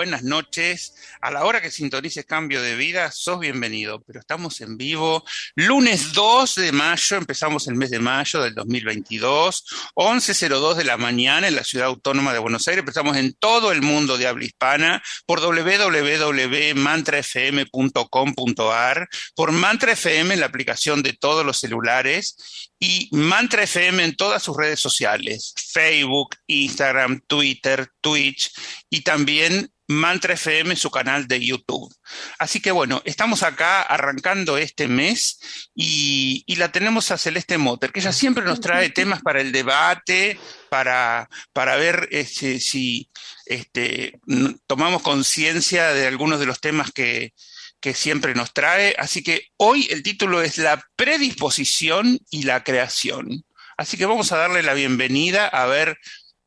buenas noches. A la hora que sintonices Cambio de Vida, sos bienvenido, pero estamos en vivo. Lunes 2 de mayo, empezamos el mes de mayo del 2022, 11.02 de la mañana en la Ciudad Autónoma de Buenos Aires. Empezamos en todo el mundo de habla hispana por www.mantrafm.com.ar, por Mantra FM, la aplicación de todos los celulares, y Mantra FM en todas sus redes sociales, Facebook, Instagram, Twitter, Twitch y también Mantra FM, su canal de YouTube. Así que bueno, estamos acá arrancando este mes y, la tenemos a Celeste Motter, que ella siempre nos trae temas para el debate, para, para ver este, si este, tomamos conciencia de algunos de los temas que, que siempre nos trae. Así que hoy el título es La predisposición y la creación. Así que vamos a darle la bienvenida a ver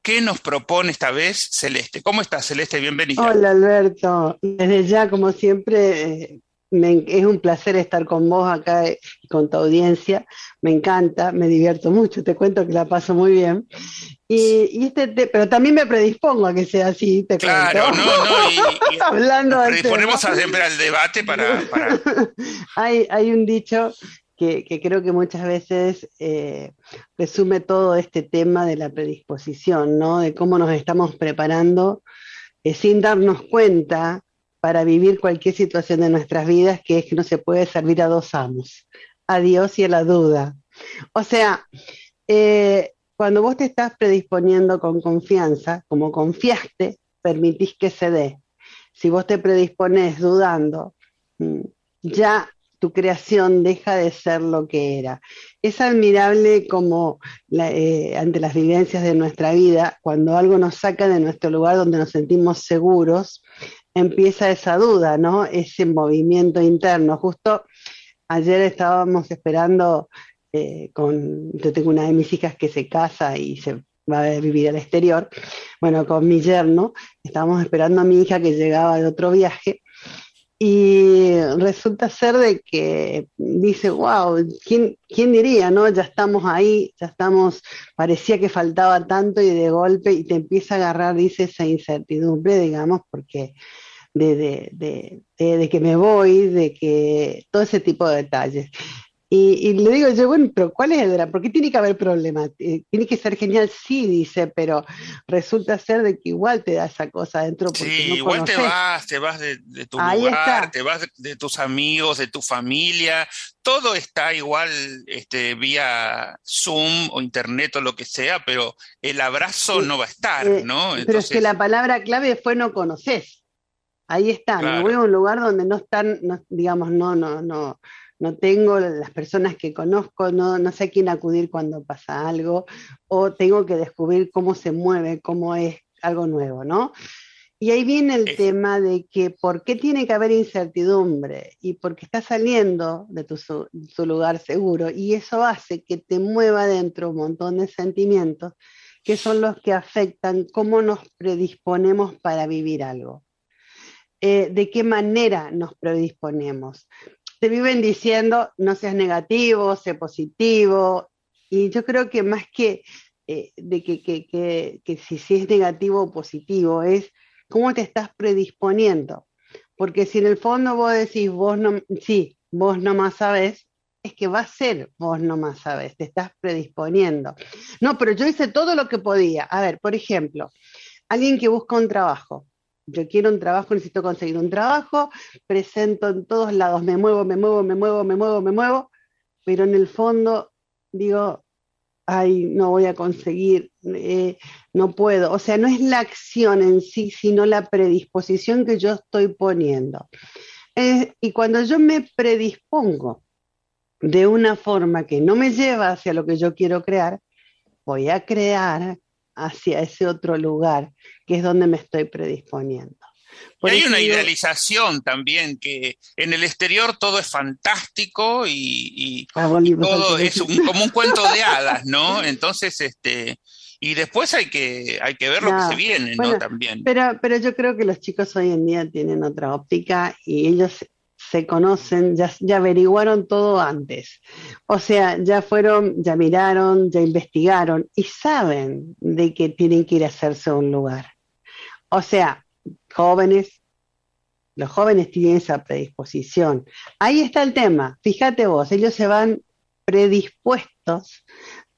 qué nos propone esta vez Celeste. ¿Cómo estás, Celeste? Bienvenida. Hola, Alberto. Desde ya, como siempre, es un placer estar con vos acá y con tu audiencia. Me encanta, me divierto mucho, te cuento que la paso muy bien. Y, este pero también me predispongo a que sea así, te claro, no, no, y, Hablando nos predisponemos siempre al debate para... hay, hay un dicho que, creo que muchas veces eh, resume todo este tema de la predisposición, ¿no? De cómo nos estamos preparando eh, sin darnos cuenta para vivir cualquier situación de nuestras vidas, que es que no se puede servir a dos amos, a Dios y a la duda. O sea, eh, cuando vos te estás predisponiendo con confianza, como confiaste, permitís que se dé. Si vos te predispones dudando, mm, ya tu creación deja de ser lo que era. Es admirable como eh, ante las vivencias de nuestra vida, cuando algo nos saca de nuestro lugar donde nos sentimos seguros, empieza esa duda, ¿no? Ese movimiento interno. Justo ayer estábamos esperando eh, con, yo tengo una de mis hijas que se casa y se va a vivir al exterior, bueno, con mi yerno, estábamos esperando a mi hija que llegaba de otro viaje y resulta ser de que dice, wow, ¿quién, ¿quién, diría, no? Ya estamos ahí, ya estamos, parecía que faltaba tanto y de golpe y te empieza a agarrar, dice, esa incertidumbre, digamos, porque de, que me voy, de que todo ese tipo de detalles. Y, le digo yo, bueno, pero ¿cuál es el drama? ¿Por qué tiene que haber problema? Eh, tiene que ser genial, sí, dice, pero resulta ser de que igual te da esa cosa dentro. Sí, igual te vas, te vas de, tu lugar, te vas de, tus amigos, de tu familia, todo está igual este, vía Zoom o Internet o lo que sea, pero el abrazo no va a estar, eh, ¿no? Pero es que la palabra clave fue no conoces. Ahí está, me voy a un lugar donde no están, digamos, no, no, no, no tengo las personas que conozco, no, no sé a quién acudir cuando pasa algo, o tengo que descubrir cómo se mueve, cómo es algo nuevo, ¿no? Y ahí viene el tema de que por qué tiene que haber incertidumbre y porque está saliendo de tu, tu, lugar seguro y eso hace que te mueva dentro un montón de sentimientos que son los que afectan cómo nos predisponemos para vivir algo. Eh, de qué manera nos predisponemos. Te viven diciendo no seas negativo, sé positivo, y yo creo que más que eh, de que, si, si, es negativo o positivo, es cómo te estás predisponiendo. Porque si en el fondo vos decís, vos no, sí, vos no más sabes, es que va a ser vos no más sabes, te estás predisponiendo. No, pero yo hice todo lo que podía. A ver, por ejemplo, alguien que busca un trabajo, yo quiero un trabajo, necesito conseguir un trabajo, presento en todos lados, me muevo, me muevo, me muevo, me muevo, me muevo, pero en el fondo digo, ay, no voy a conseguir, eh, no puedo. O sea, no es la acción en sí, sino la predisposición que yo estoy poniendo. y cuando yo me predispongo de una forma que no me lleva hacia lo que yo quiero crear, voy a crear hacia ese otro lugar, que es donde me estoy predisponiendo. y hay una idealización también, que en el exterior todo es fantástico y, ah, todo es como un cuento de hadas, ¿no? Entonces, este, y después hay que, hay que ver lo que se viene, ¿no? También. Pero, pero yo creo que los chicos hoy en día tienen otra óptica y ellos se conocen, ya, ya, averiguaron todo antes. O sea, ya fueron, ya miraron, ya investigaron y saben de que tienen que ir a hacerse un lugar. O sea, jóvenes, los jóvenes tienen esa predisposición. Ahí está el tema. Fíjate vos, ellos se van predispuestos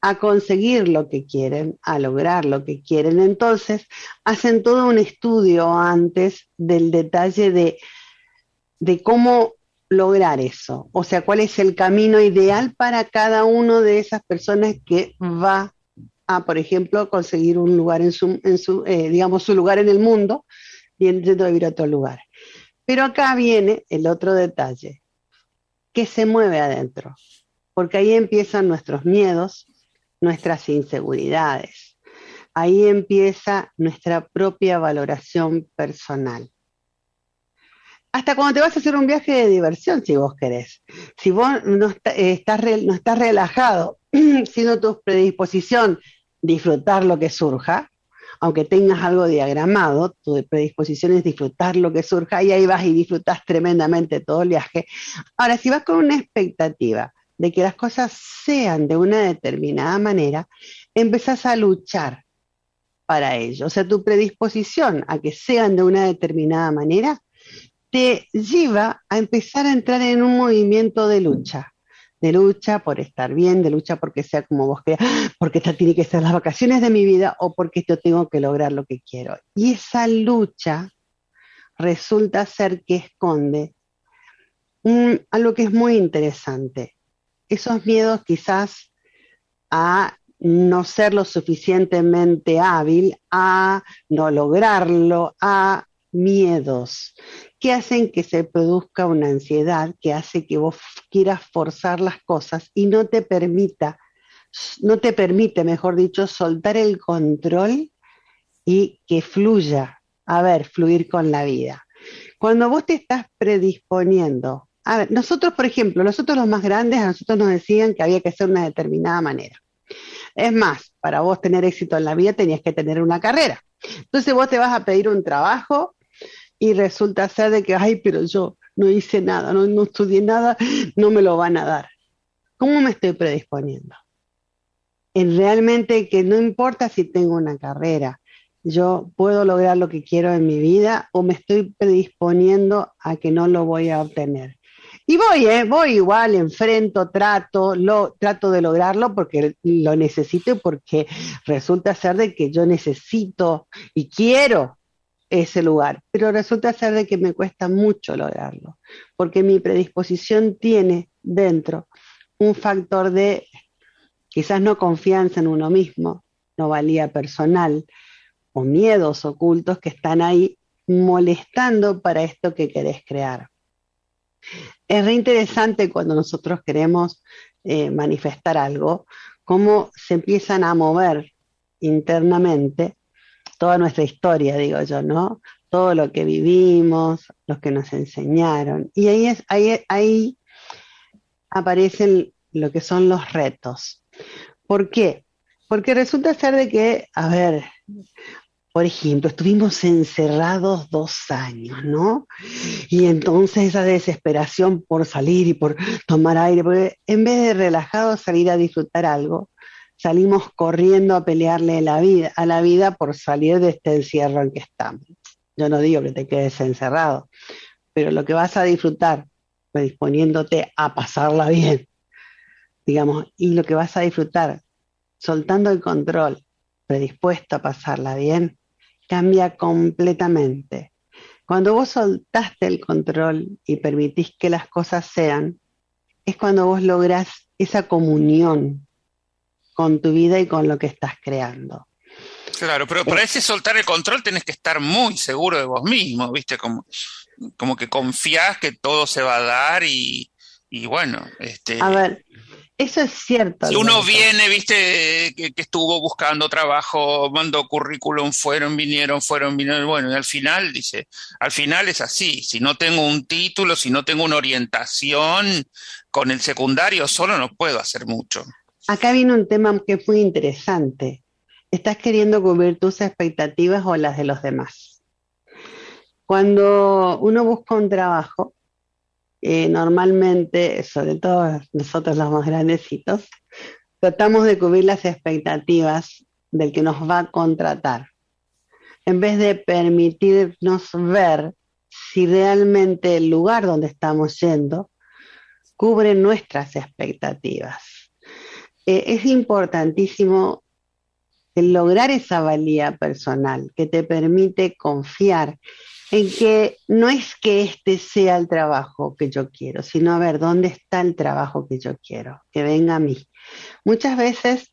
a conseguir lo que quieren, a lograr lo que quieren. Entonces, hacen todo un estudio antes del detalle de de cómo lograr eso. O sea, cuál es el camino ideal para cada uno de esas personas que va a, por ejemplo, conseguir un lugar en su, en su eh, digamos, su lugar en el mundo y intentando vivir a otro lugar. Pero acá viene el otro detalle, que se mueve adentro, porque ahí empiezan nuestros miedos, nuestras inseguridades, ahí empieza nuestra propia valoración personal hasta cuando te vas a hacer un viaje de diversión, si vos querés. Si vos no, eh, estás, no estás relajado, siendo tu predisposición disfrutar lo que surja, aunque tengas algo diagramado, tu predisposición es disfrutar lo que surja y ahí vas y disfrutas tremendamente todo el viaje. Ahora, si vas con una expectativa de que las cosas sean de una determinada manera, empezás a luchar para ello. O sea, tu predisposición a que sean de una determinada manera te lleva a empezar a entrar en un movimiento de lucha, de lucha por estar bien, de lucha porque sea como vos quieras, porque esta tiene que ser las vacaciones de mi vida o porque yo tengo que lograr lo que quiero. Y esa lucha resulta ser que esconde algo que es muy interesante. Esos miedos quizás a no ser lo suficientemente hábil, a no lograrlo, a miedos que hacen que se produzca una ansiedad, que hace que vos quieras forzar las cosas y no te permita, no te permite, mejor dicho, soltar el control y que fluya, a ver, fluir con la vida. Cuando vos te estás predisponiendo, a ver, nosotros, por ejemplo, nosotros los más grandes, a nosotros nos decían que había que hacer una determinada manera. Es más, para vos tener éxito en la vida tenías que tener una carrera. Entonces vos te vas a pedir un trabajo y resulta ser de que, ay, pero yo no hice nada, no, no estudié nada, no me lo van a dar. ¿Cómo me estoy predisponiendo? En realmente que no importa si tengo una carrera, yo puedo lograr lo que quiero en mi vida o me estoy predisponiendo a que no lo voy a obtener. Y voy, ¿eh? voy igual, enfrento, trato, lo, trato de lograrlo porque lo necesito y porque resulta ser de que yo necesito y quiero ese lugar, pero resulta ser de que me cuesta mucho lograrlo, porque mi predisposición tiene dentro un factor de quizás no confianza en uno mismo, no valía personal o miedos ocultos que están ahí molestando para esto que querés crear. Es re interesante cuando nosotros queremos eh, manifestar algo, cómo se empiezan a mover internamente toda nuestra historia, digo yo, ¿no? Todo lo que vivimos, los que nos enseñaron. Y ahí, es, ahí, ahí aparecen lo que son los retos. ¿Por qué? Porque resulta ser de que, a ver, por ejemplo, estuvimos encerrados dos años, ¿no? Y entonces esa desesperación por salir y por tomar aire, porque en vez de relajado salir a disfrutar algo, salimos corriendo a pelearle la vida, a la vida por salir de este encierro en que estamos. Yo no digo que te quedes encerrado, pero lo que vas a disfrutar, predisponiéndote a pasarla bien, digamos, y lo que vas a disfrutar, soltando el control, predispuesto a pasarla bien, cambia completamente. Cuando vos soltaste el control y permitís que las cosas sean, es cuando vos lográs esa comunión con tu vida y con lo que estás creando. Claro, pero para ese soltar el control tenés que estar muy seguro de vos mismo, ¿viste? Como, como que confías que todo se va a dar y, y bueno, este... A ver, eso es cierto. Si uno viene, viste, que, estuvo buscando trabajo, mandó currículum, fueron, vinieron, fueron, vinieron, bueno, y al final dice, al final es así, si no tengo un título, si no tengo una orientación, con el secundario solo no puedo hacer mucho. Acá viene un tema que es muy interesante. Estás queriendo cubrir tus expectativas o las de los demás. Cuando uno busca un trabajo, eh, normalmente, sobre todo nosotros los más grandecitos, tratamos de cubrir las expectativas del que nos va a contratar, en vez de permitirnos ver si realmente el lugar donde estamos yendo cubre nuestras expectativas. Eh, es importantísimo lograr esa valía personal que te permite confiar en que no es que este sea el trabajo que yo quiero, sino a ver dónde está el trabajo que yo quiero, que venga a mí. Muchas veces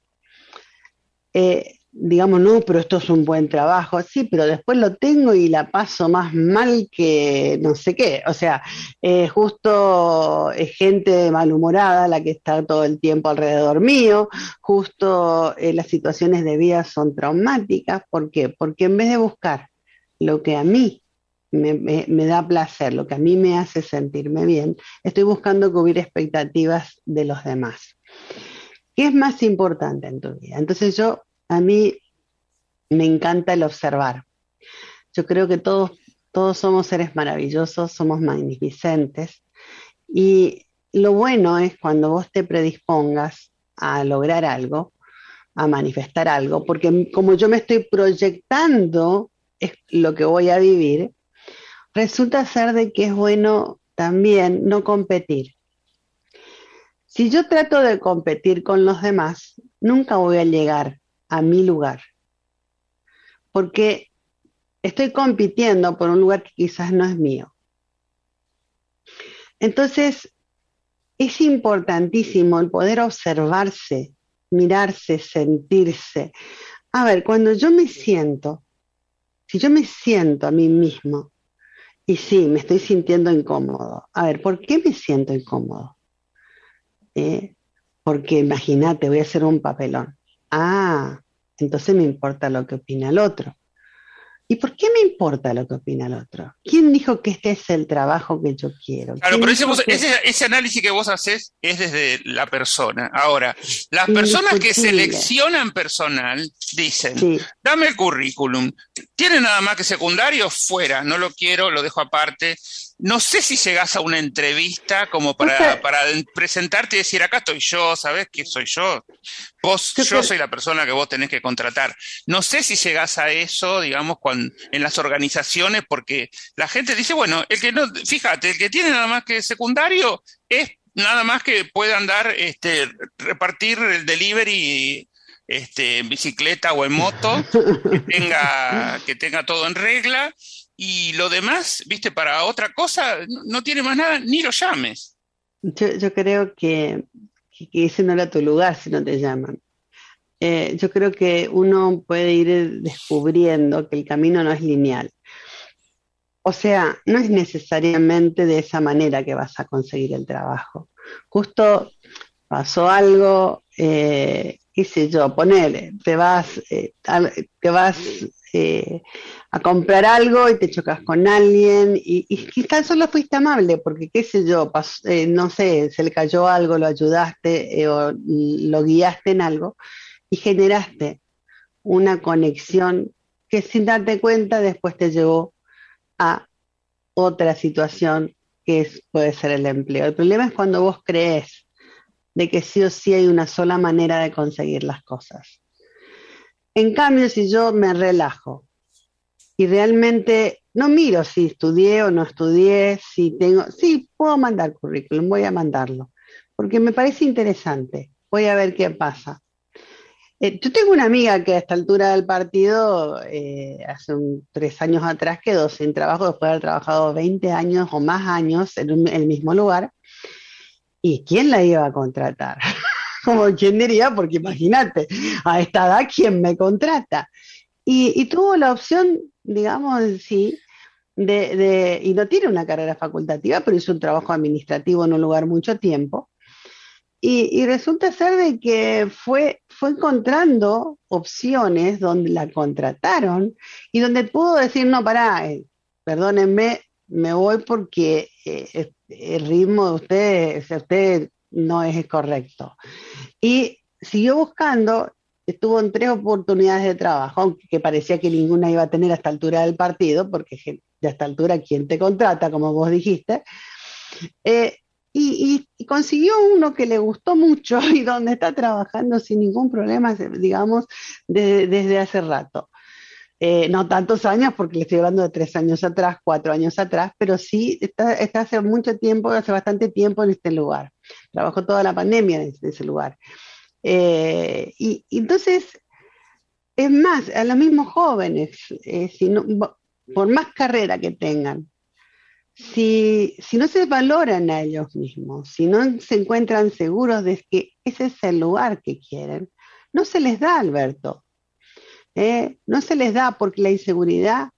eh, digamos, no, pero esto es un buen trabajo, sí, pero después lo tengo y la paso más mal que no sé qué. O sea, eh, justo es gente malhumorada la que está todo el tiempo alrededor mío, justo eh, las situaciones de vida son traumáticas. ¿Por qué? Porque en vez de buscar lo que a mí me, me da placer, lo que a mí me hace sentirme bien, estoy buscando cubrir expectativas de los demás. ¿Qué es más importante en tu vida? Entonces yo a mí me encanta el observar. Yo creo que todos, todos somos seres maravillosos, somos magnificentes y lo bueno es cuando vos te predispongas a lograr algo, a manifestar algo, porque como yo me estoy proyectando es lo que voy a vivir, resulta ser de que es bueno también no competir. Si yo trato de competir con los demás, nunca voy a llegar a mi lugar. Porque estoy compitiendo por un lugar que quizás no es mío. Entonces, es importantísimo el poder observarse, mirarse, sentirse. A ver, cuando yo me siento, si yo me siento a mí mismo, y sí, me estoy sintiendo incómodo. A ver, ¿por qué me siento incómodo? Eh, porque imagínate, voy a hacer un papelón. Ah, entonces me importa lo que opina el otro. ¿Y por qué me importa lo que opina el otro? ¿Quién dijo que este es el trabajo que yo quiero? Claro, pero ese, análisis que vos haces es desde la persona. Ahora, las personas que seleccionan personal dicen, dame el currículum, tiene nada más que secundario, fuera, no lo quiero, lo dejo aparte, no sé si llegas a una entrevista como para, presentarte y decir, acá estoy yo, ¿sabes qué soy yo? Vos, yo soy la persona que vos tenés que contratar. No sé si llegas a eso, digamos, en las organizaciones, porque la gente dice, bueno, el que no, fíjate, el que tiene nada más que secundario es nada más que puede andar, este, repartir el delivery este, en bicicleta o en moto, que tenga, que tenga todo en regla y lo demás, viste, para otra cosa, no, tiene más nada, ni lo llames. Yo, creo que, ese no era tu lugar si no te llaman. Eh, yo creo que uno puede ir descubriendo que el camino no es lineal. O sea, no es necesariamente de esa manera que vas a conseguir el trabajo. Justo pasó algo, eh, qué sé yo, ponele, te vas, eh, te vas eh, a comprar algo y te chocas con alguien y, quizás solo fuiste amable porque qué sé yo, eh, no sé, se le cayó algo, lo ayudaste eh, o lo guiaste en algo y generaste una conexión que sin darte cuenta después te llevó a otra situación que puede ser el empleo. El problema es cuando vos crees de que sí o sí hay una sola manera de conseguir las cosas. En cambio, si yo me relajo y realmente no miro si estudié o no estudié, si tengo, sí, puedo mandar currículum, voy a mandarlo, porque me parece interesante, voy a ver qué pasa. Eh, yo tengo una amiga que a esta altura del partido, eh, hace tres años atrás, quedó sin trabajo después de haber trabajado 20 años o más años en el mismo lugar. ¿Y quién la iba a contratar? como quien diría, porque imagínate, a esta edad, ¿quién me contrata? Y, tuvo la opción, digamos, sí, de, y no tiene una carrera facultativa, pero hizo un trabajo administrativo en un lugar mucho tiempo. Y, resulta ser de que fue, fue encontrando opciones donde la contrataron y donde pudo decir, no, pará, eh, perdónenme, me voy porque eh, el ritmo de ustedes, usted no es correcto. Y siguió buscando, estuvo en tres oportunidades de trabajo, aunque parecía que ninguna iba a tener a esta altura del partido, porque de esta altura quien te contrata, como vos dijiste. Eh, y, consiguió uno que le gustó mucho y donde está trabajando sin ningún problema, digamos, desde hace rato. Eh, no tantos años, porque le estoy hablando de tres años atrás, cuatro años atrás, pero sí está, hace mucho tiempo, hace bastante tiempo en este lugar. Trabajó toda la pandemia en, ese lugar. Eh, y, entonces, es más, a los mismos jóvenes, eh, por más carrera que tengan, si, si, no se valoran a ellos mismos, si no se encuentran seguros de que ese es el lugar que quieren, no se les da, Alberto. ¿eh? no se les da porque la inseguridad,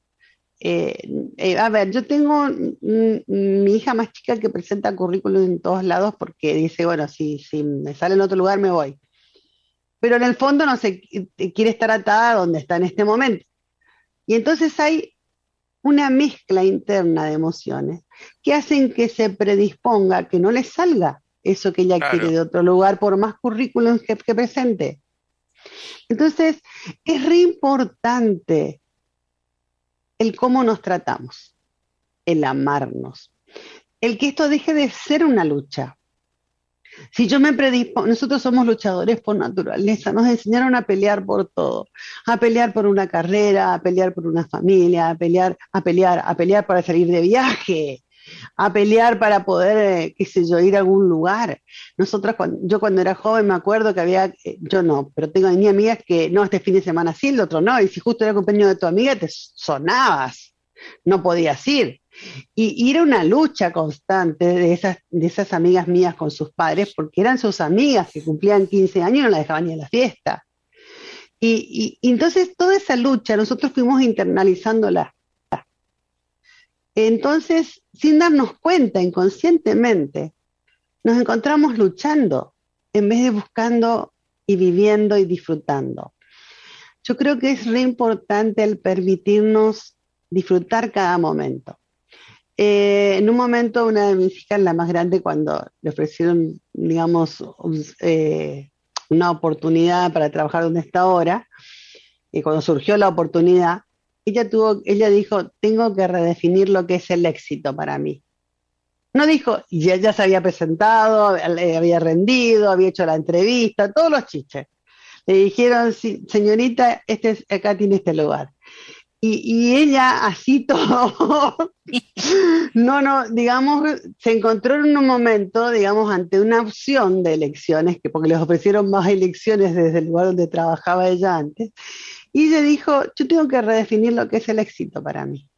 eh, a ver, yo tengo mi hija más chica que presenta currículum en todos lados porque dice, bueno, si, si me sale en otro lugar me voy. Pero en el fondo no se quiere estar atada donde está en este momento. Y entonces hay una mezcla interna de emociones que hacen que se predisponga que no le salga eso que ella quiere de otro lugar por más currículum que presente. Entonces, es re importante el cómo nos tratamos, el amarnos, el que esto deje de ser una lucha. Si yo me predispongo, nosotros somos luchadores por naturaleza, nos enseñaron a pelear por todo, a pelear por una carrera, a pelear por una familia, a pelear, a pelear, a pelear para salir de viaje, a pelear para poder, eh, qué sé yo, ir a algún lugar. Nosotros, cuando, yo cuando era joven me acuerdo que había, eh, yo no, pero tengo ni amigas que no, este fin de semana sí, el otro no, y si justo era el cumpleaños de tu amiga, te sonabas, no podías ir. Y, era una lucha constante de esas, de esas amigas mías con sus padres, porque eran sus amigas que cumplían 15 años y no la dejaban ni en la fiesta. Y, y, entonces toda esa lucha nosotros fuimos internalizándola. Entonces, sin darnos cuenta inconscientemente, nos encontramos luchando en vez de buscando y viviendo y disfrutando. Yo creo que es re importante el permitirnos disfrutar cada momento. Eh, en un momento, una de mis hijas, la más grande, cuando le ofrecieron, digamos, eh, una oportunidad para trabajar donde está ahora, y cuando surgió la oportunidad, ella tuvo, ella dijo, tengo que redefinir lo que es el éxito para mí. No dijo, y ella se había presentado, había rendido, había hecho la entrevista, todos los chistes. Le dijeron, señorita, este acá tiene este lugar. Y, ella así todo, no, no, digamos, se encontró en un momento, digamos, ante una opción de elecciones, que porque les ofrecieron más elecciones desde el lugar donde trabajaba ella antes, y ella dijo, yo tengo que redefinir lo que es el éxito para mí.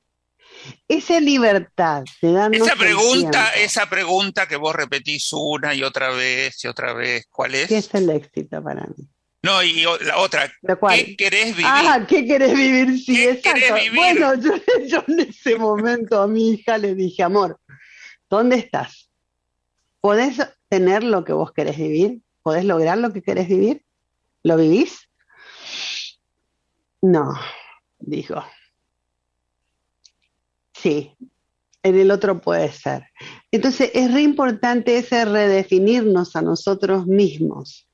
Esa libertad de darnos Esa pregunta, esa pregunta que vos repetís una y otra vez y otra vez, ¿cuál es? ¿Qué es el éxito para mí? No, y la otra, ¿qué querés vivir? Ah, ¿qué querés vivir? Sí, exacto. Bueno, yo, yo en ese momento a mi hija le dije, amor, ¿dónde estás? ¿Podés tener lo que vos querés vivir? ¿Podés lograr lo que querés vivir? ¿Lo vivís? No, dijo. Sí, en el otro puede ser. Entonces es re importante ese redefinirnos a nosotros mismos.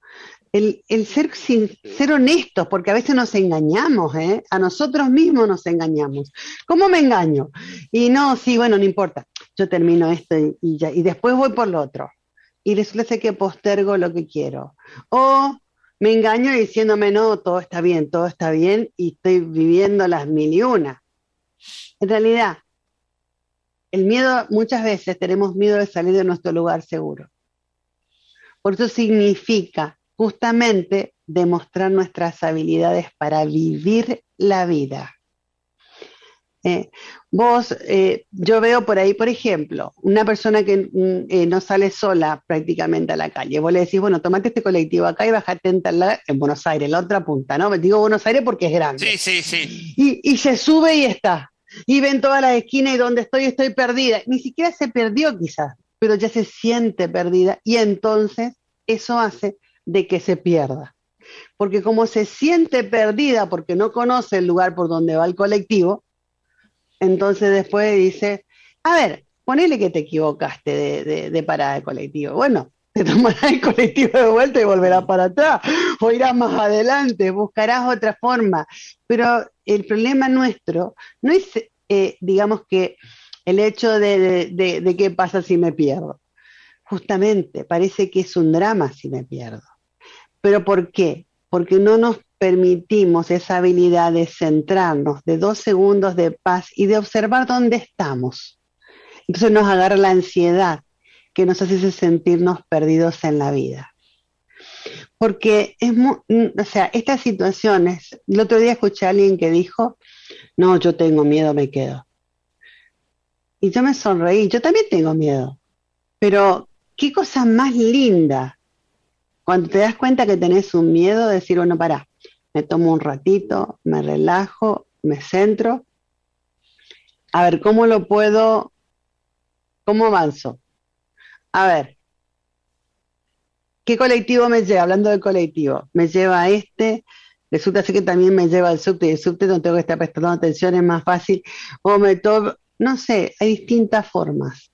El, ser, ser honestos, porque a veces nos engañamos, ¿eh? a nosotros mismos nos engañamos. ¿Cómo me engaño? Y no, sí, bueno, no importa, yo termino esto y, ya, y después voy por lo otro. Y resulta que postergo lo que quiero. O me engaño diciéndome, no, todo está bien, todo está bien, y estoy viviendo las mil y una. En realidad, el miedo, muchas veces tenemos miedo de salir de nuestro lugar seguro. Por eso significa justamente demostrar nuestras habilidades para vivir la vida. Eh, vos, eh, yo veo por ahí, por ejemplo, una persona que mm, eh, no sale sola prácticamente a la calle. Vos le decís, bueno, tomate este colectivo acá y bajate en, en Buenos Aires, la otra punta, ¿no? Digo Buenos Aires porque es grande. Sí, sí, sí. Y, y se sube y está. Y ven todas las esquinas y donde estoy estoy perdida. Ni siquiera se perdió quizás, pero ya se siente perdida y entonces eso hace de que se pierda. Porque como se siente perdida porque no conoce el lugar por donde va el colectivo, entonces después dice, a ver, ponele que te equivocaste de, parada de colectivo. Bueno, te tomarás el colectivo de vuelta y volverás para atrás, o irás más adelante, buscarás otra forma. Pero el problema nuestro no es, eh, digamos que, el hecho de, de qué pasa si me pierdo. Justamente, parece que es un drama si me pierdo. ¿Pero por qué? Porque no nos permitimos esa habilidad de centrarnos, de dos segundos de paz y de observar dónde estamos. Entonces nos agarra la ansiedad que nos hace sentirnos perdidos en la vida. Porque es o sea, estas situaciones, el otro día escuché a alguien que dijo, no, yo tengo miedo, me quedo. Y yo me sonreí, yo también tengo miedo, pero qué cosa más linda cuando te das cuenta que tenés un miedo, de decir, bueno, para, me tomo un ratito, me relajo, me centro. A ver, ¿cómo lo puedo, cómo avanzo? A ver, ¿qué colectivo me lleva? Hablando del colectivo, me lleva a este, resulta que también me lleva al subte y el subte no tengo que estar prestando atención, es más fácil, o me tomo, no sé, hay distintas formas.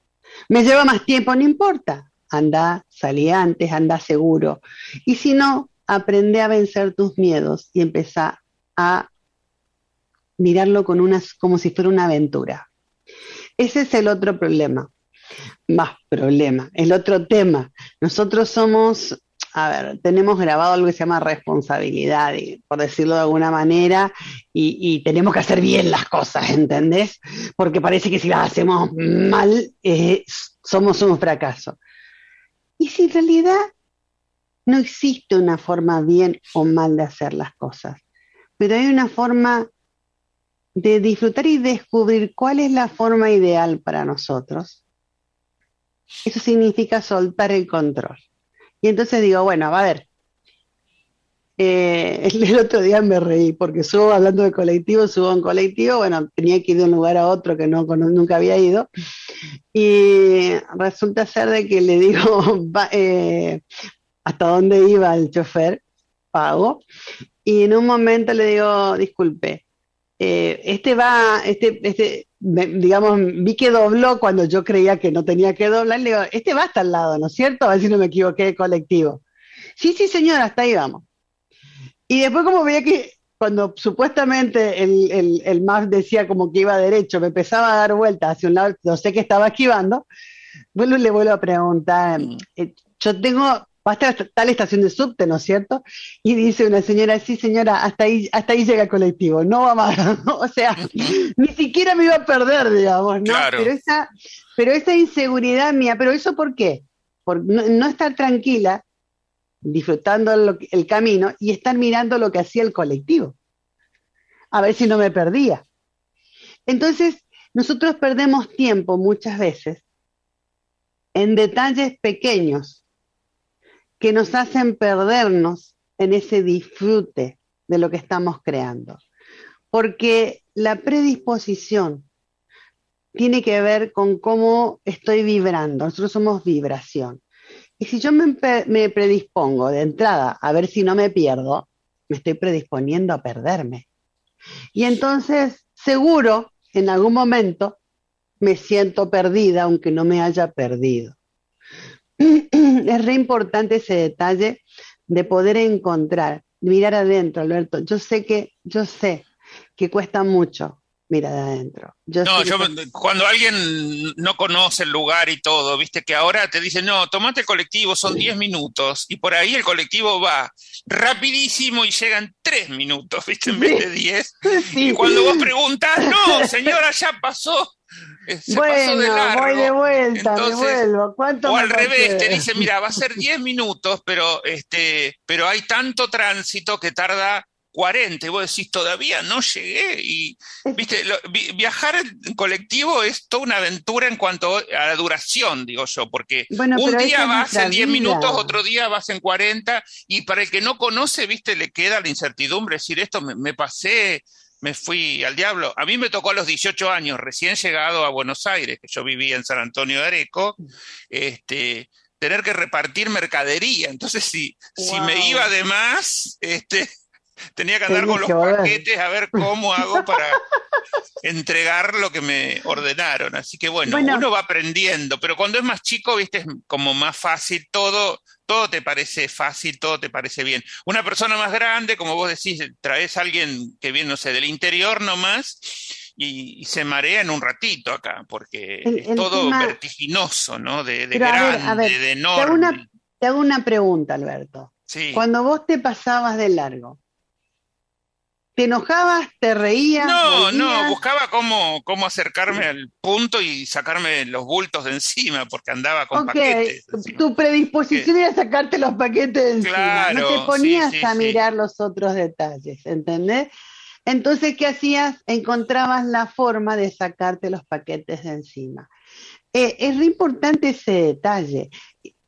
Me lleva más tiempo, no importa, anda, salí antes, anda seguro. Y si no, aprende a vencer tus miedos y empieza a mirarlo con unas, como si fuera una aventura. Ese es el otro problema. Más problema. El otro tema. Nosotros somos, a ver, tenemos grabado algo que se llama responsabilidad, por decirlo de alguna manera, y, tenemos que hacer bien las cosas, ¿entendés? Porque parece que si las hacemos mal, eh, somos un fracaso. Y si en realidad no existe una forma bien o mal de hacer las cosas, pero hay una forma de disfrutar y descubrir cuál es la forma ideal para nosotros. Eso significa soltar el control. Y entonces digo, bueno, a ver, eh, el otro día me reí porque subo hablando de colectivo, subo en colectivo, bueno, tenía que ir de un lugar a otro que no, nunca había ido. Y resulta ser de que le digo, eh, hasta dónde iba el chofer, pago, y en un momento le digo, disculpe, eh, este va, este, este, digamos, vi que dobló cuando yo creía que no tenía que doblar, le digo, este va hasta el lado, ¿no es cierto? A ver si no me equivoqué de colectivo. Sí, sí, señora, hasta ahí vamos. Y después como veía que cuando supuestamente el, el, el MAF decía como que iba derecho, me empezaba a dar vueltas hacia un lado, no sé que estaba esquivando, bueno, le vuelvo a preguntar, eh, yo tengo va a estar tal estación de subte, ¿no es cierto? Y dice una señora, sí señora, hasta ahí, hasta ahí llega el colectivo, no va más, o sea, ni siquiera me iba a perder, digamos, ¿no? Pero esa, pero esa inseguridad mía, pero eso ¿por qué? Por no, estar tranquila, disfrutando el camino y estar mirando lo que hacía el colectivo, a ver si no me perdía. Entonces, nosotros perdemos tiempo muchas veces en detalles pequeños que nos hacen perdernos en ese disfrute de lo que estamos creando. Porque la predisposición tiene que ver con cómo estoy vibrando. Nosotros somos vibración. Y si yo me, predispongo de entrada a ver si no me pierdo, me estoy predisponiendo a perderme. Y entonces, seguro, en algún momento, me siento perdida aunque no me haya perdido. es re importante ese detalle de poder encontrar, mirar adentro, Alberto. Yo sé que, yo sé que cuesta mucho mirar adentro. no, yo, cuando alguien no conoce el lugar y todo, viste que ahora te dicen, no, tomate el colectivo, son 10 minutos, y por ahí el colectivo va rapidísimo y llegan 3 minutos, viste, en vez de 10. Y cuando vos preguntas, no, señora, ya pasó bueno, voy de vuelta, me vuelvo. o al revés, te dice, mira, va a ser 10 minutos, pero, este, pero hay tanto tránsito que tarda 40 y vos decís, todavía no llegué. Y, viste, viajar en colectivo es toda una aventura en cuanto a la duración, digo yo, porque un día vas en 10 minutos, otro día vas en 40 y para el que no conoce, viste, le queda la incertidumbre, decir, esto me, pasé me fui al diablo. A mí me tocó a los 18 años, recién llegado a Buenos Aires, que yo vivía en San Antonio de Areco, este, tener que repartir mercadería. Entonces, si, si me iba de más, este, tenía que andar con los paquetes a ver cómo hago para entregar lo que me ordenaron. Así que bueno, uno va aprendiendo, pero cuando es más chico, viste, es como más fácil todo. Todo te parece fácil, todo te parece bien. Una persona más grande, como vos decís, traes a alguien que viene, no sé, del interior nomás, y, se marea en un ratito acá, porque es todo vertiginoso, ¿no? De, grande, de enorme. Te hago, una, pregunta, Alberto. Cuando vos te pasabas de largo, ¿te enojabas, te reías? No, no, buscaba cómo, cómo acercarme al punto y sacarme los bultos de encima, porque andaba con paquetes. Tu predisposición era sacarte los paquetes de encima. no te ponías a mirar los otros detalles, ¿entendés? Entonces, ¿qué hacías? Encontrabas la forma de sacarte los paquetes de encima. Eh, es re importante ese detalle.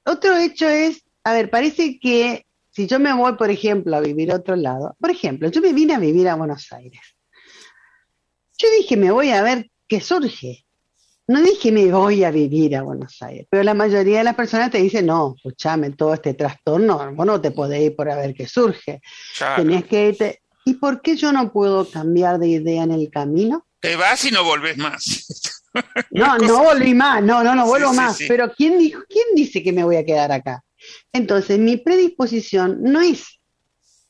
Otro hecho es, a ver, parece que si yo me voy, por ejemplo, a vivir a otro lado, por ejemplo, yo me vine a vivir a Buenos Aires. Yo dije, me voy a ver qué surge. No dije me voy a vivir a Buenos Aires, pero la mayoría de las personas te dicen, no, escúchame, todo este trastorno, vos no te podés ir por a ver qué surge. Tenés que irte, ¿Y por qué yo no puedo cambiar de idea en el camino? Te vas y no volvés más. No, no volví más, no, no, no vuelvo más. Pero ¿quién, dijo, ¿quién dice que me voy a quedar acá? Entonces, mi predisposición no es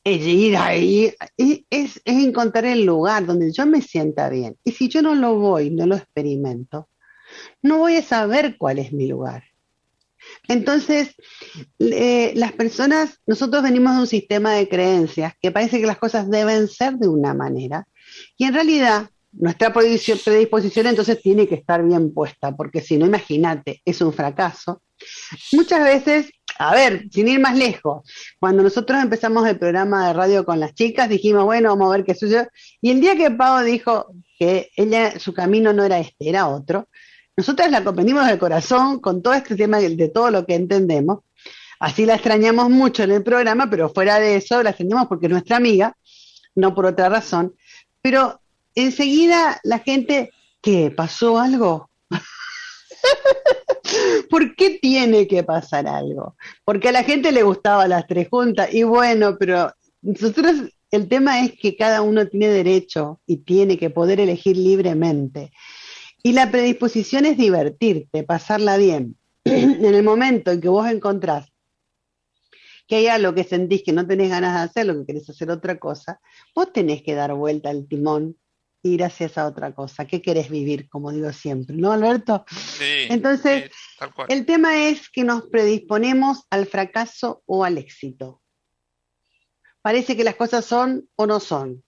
ir ahí, es, es encontrar el lugar donde yo me sienta bien. Y si yo no lo voy, no lo experimento, no voy a saber cuál es mi lugar. Entonces, las personas, nosotros venimos de un sistema de creencias que parece que las cosas deben ser de una manera y en realidad nuestra predisposición entonces tiene que estar bien puesta, porque si no, imagínate, es un fracaso. Muchas veces, a ver, sin ir más lejos, cuando nosotros empezamos el programa de radio con las chicas, dijimos, bueno, vamos a ver qué sucede. Y el día que Pau dijo que ella, su camino no era este, era otro, nosotras la comprendimos del corazón con todo este tema de, todo lo que entendemos. Así la extrañamos mucho en el programa, pero fuera de eso la extrañamos porque es nuestra amiga, no por otra razón. Pero enseguida la gente, ¿qué? ¿Pasó algo? ¿Por qué tiene que pasar algo? Porque a la gente le gustaba las tres juntas y bueno, pero nosotros el tema es que cada uno tiene derecho y tiene que poder elegir libremente. Y la predisposición es divertirte, pasarla bien. en el momento en que vos encontrás que hay algo que sentís que no tenés ganas de hacer, lo que querés hacer otra cosa, vos tenés que dar vuelta al timón ir hacia esa otra cosa. ¿Qué querés vivir? Como digo siempre, ¿no, Alberto? Sí, Entonces, el tema es que nos predisponemos al fracaso o al éxito. Parece que las cosas son o no son.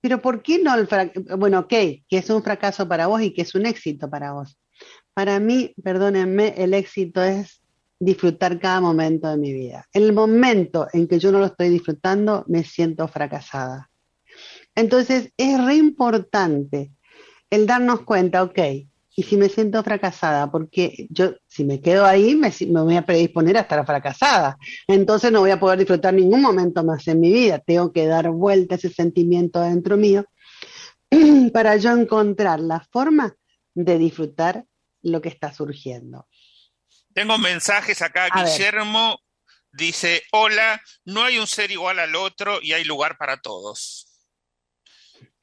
Pero ¿por qué no el fracaso? Bueno, ok, que es un fracaso para vos y que es un éxito para vos. Para mí, perdónenme, el éxito es disfrutar cada momento de mi vida. En el momento en que yo no lo estoy disfrutando, me siento fracasada. Entonces, es re importante el darnos cuenta, ok, y si me siento fracasada, porque yo, si me quedo ahí, me, voy a predisponer a estar fracasada. Entonces no voy a poder disfrutar ningún momento más en mi vida. Tengo que dar vuelta a ese sentimiento dentro mío para yo encontrar la forma de disfrutar lo que está surgiendo. Tengo mensajes acá. Guillermo dice, hola, no hay un ser igual al otro y hay lugar para todos.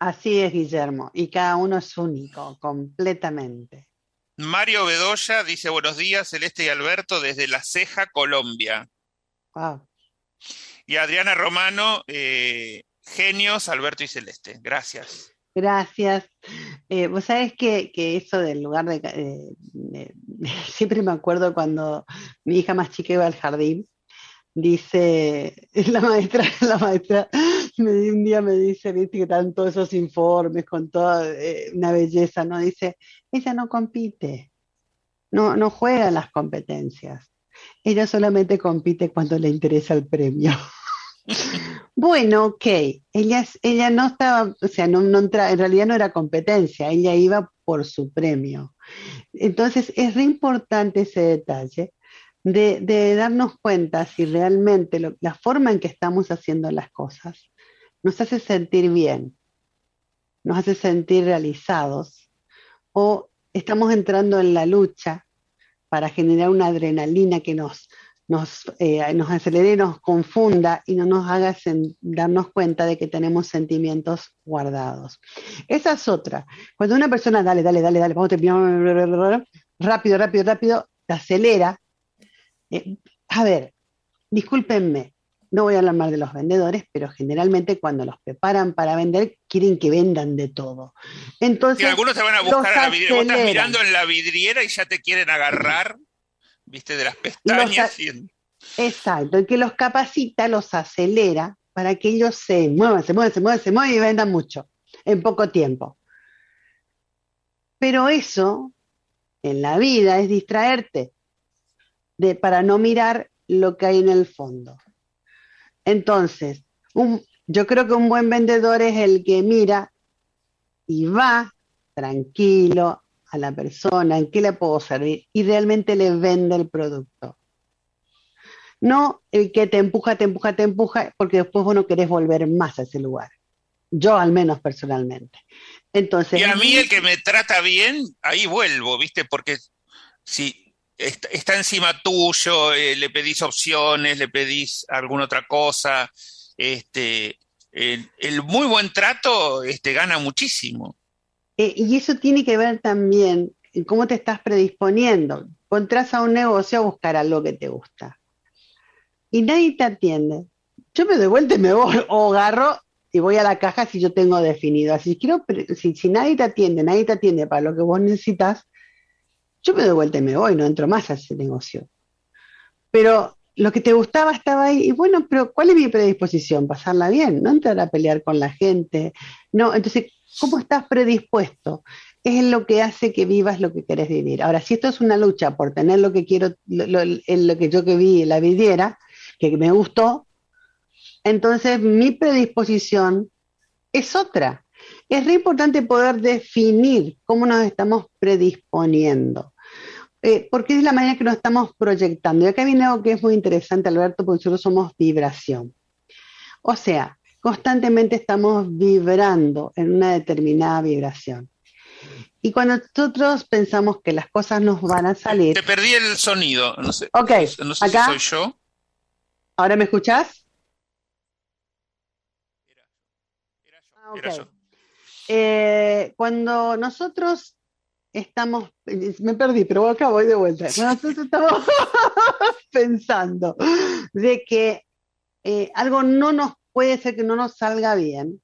Así es, Guillermo, y cada uno es único, completamente. Mario Bedoya dice buenos días, Celeste y Alberto, desde La Ceja, Colombia. Y Adriana Romano, eh, genios, Alberto y Celeste. Gracias. Gracias. Eh, Vos sabés que, eso del lugar de, Siempre me acuerdo cuando mi hija más chica iba al jardín dice la maestra, la maestra un día me dice, viste que están todos esos informes con toda eh, una belleza, ¿no? Dice, ella no compite, no, no juega las competencias, ella solamente compite cuando le interesa el premio. Bueno, ok, ella, ella no estaba, o sea, no, no entra, en realidad no era competencia, ella iba por su premio. Entonces es re importante ese detalle de, darnos cuenta si realmente la forma en que estamos haciendo las cosas nos hace sentir bien, nos hace sentir realizados o estamos entrando en la lucha para generar una adrenalina que nos, nos, eh, nos acelere nos confunda y no nos haga darnos cuenta de que tenemos sentimientos guardados. Esa es otra. Cuando una persona, dale, dale, dale, dale, vamos a terminar, rápido, rápido, rápido, te acelera. Eh, a ver, discúlpenme, no voy a hablar más de los vendedores, pero generalmente cuando los preparan para vender, quieren que vendan de todo. Entonces, Y algunos te van a buscar a la vidriera. Vos estás mirando en la vidriera y ya te quieren agarrar, viste, de las pestañas. y- Exacto, el que los capacita, los acelera para que ellos se muevan, se muevan, se muevan, se muevan y vendan mucho en poco tiempo. Pero eso en la vida es distraerte de, para no mirar lo que hay en el fondo. Entonces, un- yo creo que un buen vendedor es el que mira y va tranquilo a la persona, en qué le puedo servir y realmente le vende el producto. No el que te empuja, te empuja, te empuja, porque después vos no querés volver más a ese lugar. Yo al menos personalmente. Entonces, Y a mí el que me trata bien, ahí vuelvo, ¿viste? Porque si está, encima tuyo, eh, le pedís opciones, le pedís alguna otra cosa, este, el, muy buen trato este, gana muchísimo. Eh, y eso tiene que ver también en cómo te estás predisponiendo. Entras a un negocio a buscar algo que te gusta. Y nadie te atiende. Yo me doy vuelta y me voy, o agarro y voy a la caja si yo tengo definido. Así quiero, si, si nadie te atiende, nadie te atiende para lo que vos necesitas, yo me doy vuelta y me voy, no entro más a ese negocio. Pero lo que te gustaba estaba ahí. Y bueno, pero ¿cuál es mi predisposición? Pasarla bien, no entrar a pelear con la gente. No, entonces, ¿cómo estás predispuesto? Es lo que hace que vivas lo que querés vivir. Ahora, si esto es una lucha por tener lo que quiero, lo, que yo que vi la vidriera, que me gustó, entonces mi predisposición es otra. Es re importante poder definir cómo nos estamos predisponiendo, eh, porque es la manera que nos estamos proyectando. Y acá viene algo que es muy interesante, Alberto, porque nosotros somos vibración. O sea, constantemente estamos vibrando en una determinada vibración. Y cuando nosotros pensamos que las cosas nos van a salir, Te perdí el sonido, no sé, ok, no sé acá, si soy yo. ¿ahora me escuchás? Ah, Era yo. Eh, cuando nosotros estamos, me perdí, pero acá voy de vuelta. Cuando nosotros estamos pensando de que eh, algo no nos puede ser que no nos salga bien,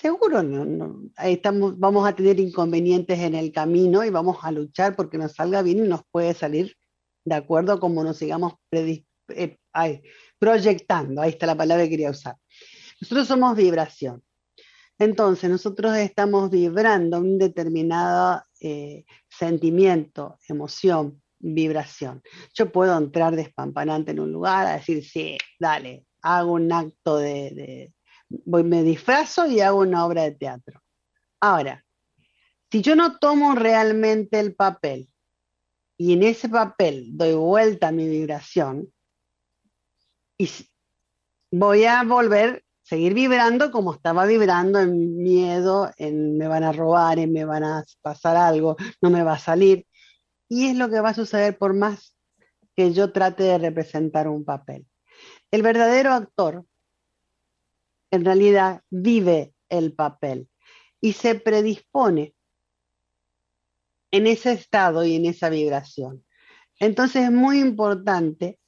seguro no, estamos, vamos a tener inconvenientes en el camino y vamos a luchar porque nos salga bien y nos puede salir de acuerdo a cómo nos sigamos predis- eh, ay, proyectando. Ahí está la palabra que quería usar. Nosotros somos vibración. Entonces, nosotros estamos vibrando un determinado eh, sentimiento, emoción, vibración. Yo puedo entrar despampanante en un lugar a decir, sí, dale, hago un acto de, me disfrazo y hago una obra de teatro. Ahora, si yo no tomo realmente el papel y en ese papel doy vuelta a mi vibración, y voy a volver, seguir vibrando como estaba vibrando en miedo, en me van a robar, en me van a pasar algo, no me va a salir. Y es lo que va a suceder por más que yo trate de representar un papel. El verdadero actor en realidad vive el papel y se predispone en ese estado y en esa vibración. Entonces es muy importante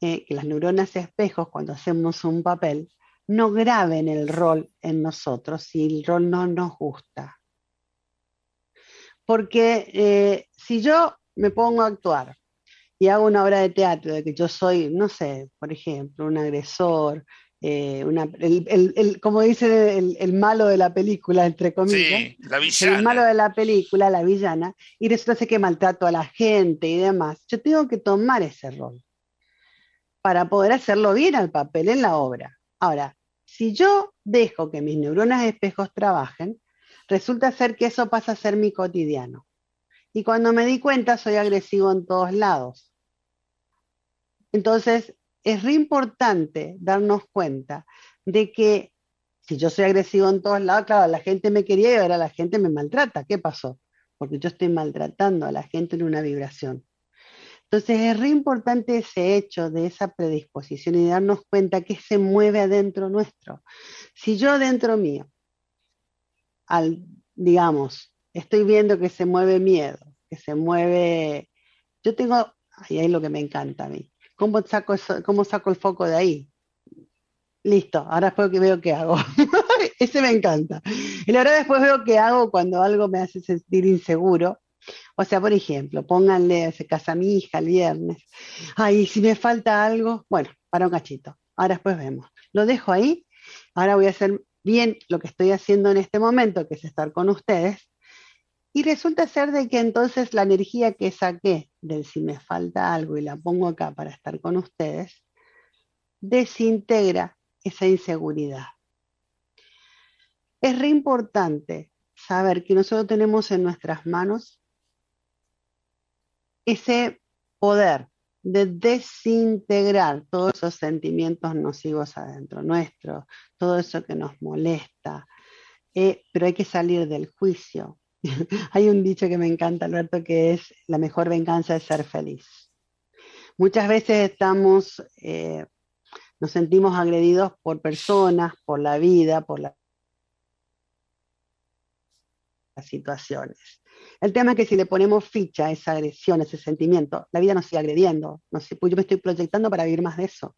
eh, que las neuronas espejos, cuando hacemos un papel, no graben el rol en nosotros si el rol no nos gusta. Porque eh, si yo me pongo a actuar y hago una obra de teatro de que yo soy, no sé, por ejemplo, un agresor, eh, una- el, el- el- como dice el, el malo de la película, entre comillas, Sí, la el malo villana. de la película, la villana, y resulta que maltrato a la gente y demás, yo tengo que tomar ese rol para poder hacerlo bien al papel en la obra. Ahora, si yo dejo que mis neuronas espejos trabajen, resulta ser que eso pasa a ser mi cotidiano. Y cuando me di cuenta, soy agresivo en todos lados. Entonces, es re importante darnos cuenta de que si yo soy agresivo en todos lados, claro, la gente me quería y ahora la gente me maltrata. ¿Qué pasó? Porque yo estoy maltratando a la gente en una vibración. Entonces es re importante ese hecho de esa predisposición y darnos cuenta que se mueve adentro nuestro. Si yo dentro mío, al, digamos, estoy viendo que se mueve miedo, que se mueve, yo tengo, ahí es lo que me encanta a mí, ¿cómo saco, cómo saco el foco de ahí? Listo, ahora después veo qué hago. Ese me encanta. Y ahora después veo qué hago cuando algo me hace sentir inseguro. O sea, por ejemplo, pónganle, se casa mi hija el viernes. Ay, si me falta algo, bueno, para un cachito. Ahora después vemos. Lo dejo ahí. Ahora voy a hacer bien lo que estoy haciendo en este momento, que es estar con ustedes. Y resulta ser de que entonces la energía que saqué del si me falta algo y la pongo acá para estar con ustedes, desintegra esa inseguridad. Es re importante saber que nosotros tenemos en nuestras manos ese poder de desintegrar todos esos sentimientos nocivos adentro nuestro, todo eso que nos molesta, eh, pero hay que salir del juicio. hay un dicho que me encanta, Alberto, que es la mejor venganza es ser feliz. Muchas veces estamos eh, nos sentimos agredidos por personas, por la vida, por las situaciones. El tema es que si le ponemos ficha a esa agresión, a ese sentimiento, la vida nos sigue agrediendo. No sé, pues yo me estoy proyectando para vivir más de eso.